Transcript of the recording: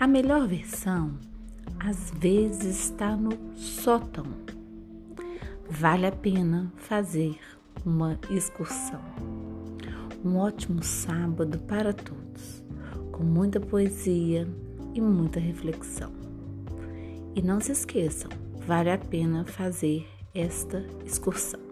A melhor versão às vezes está no sótão. Vale a pena fazer uma excursão. Um ótimo sábado para todos, com muita poesia e muita reflexão. E não se esqueçam, vale a pena fazer esta excursão.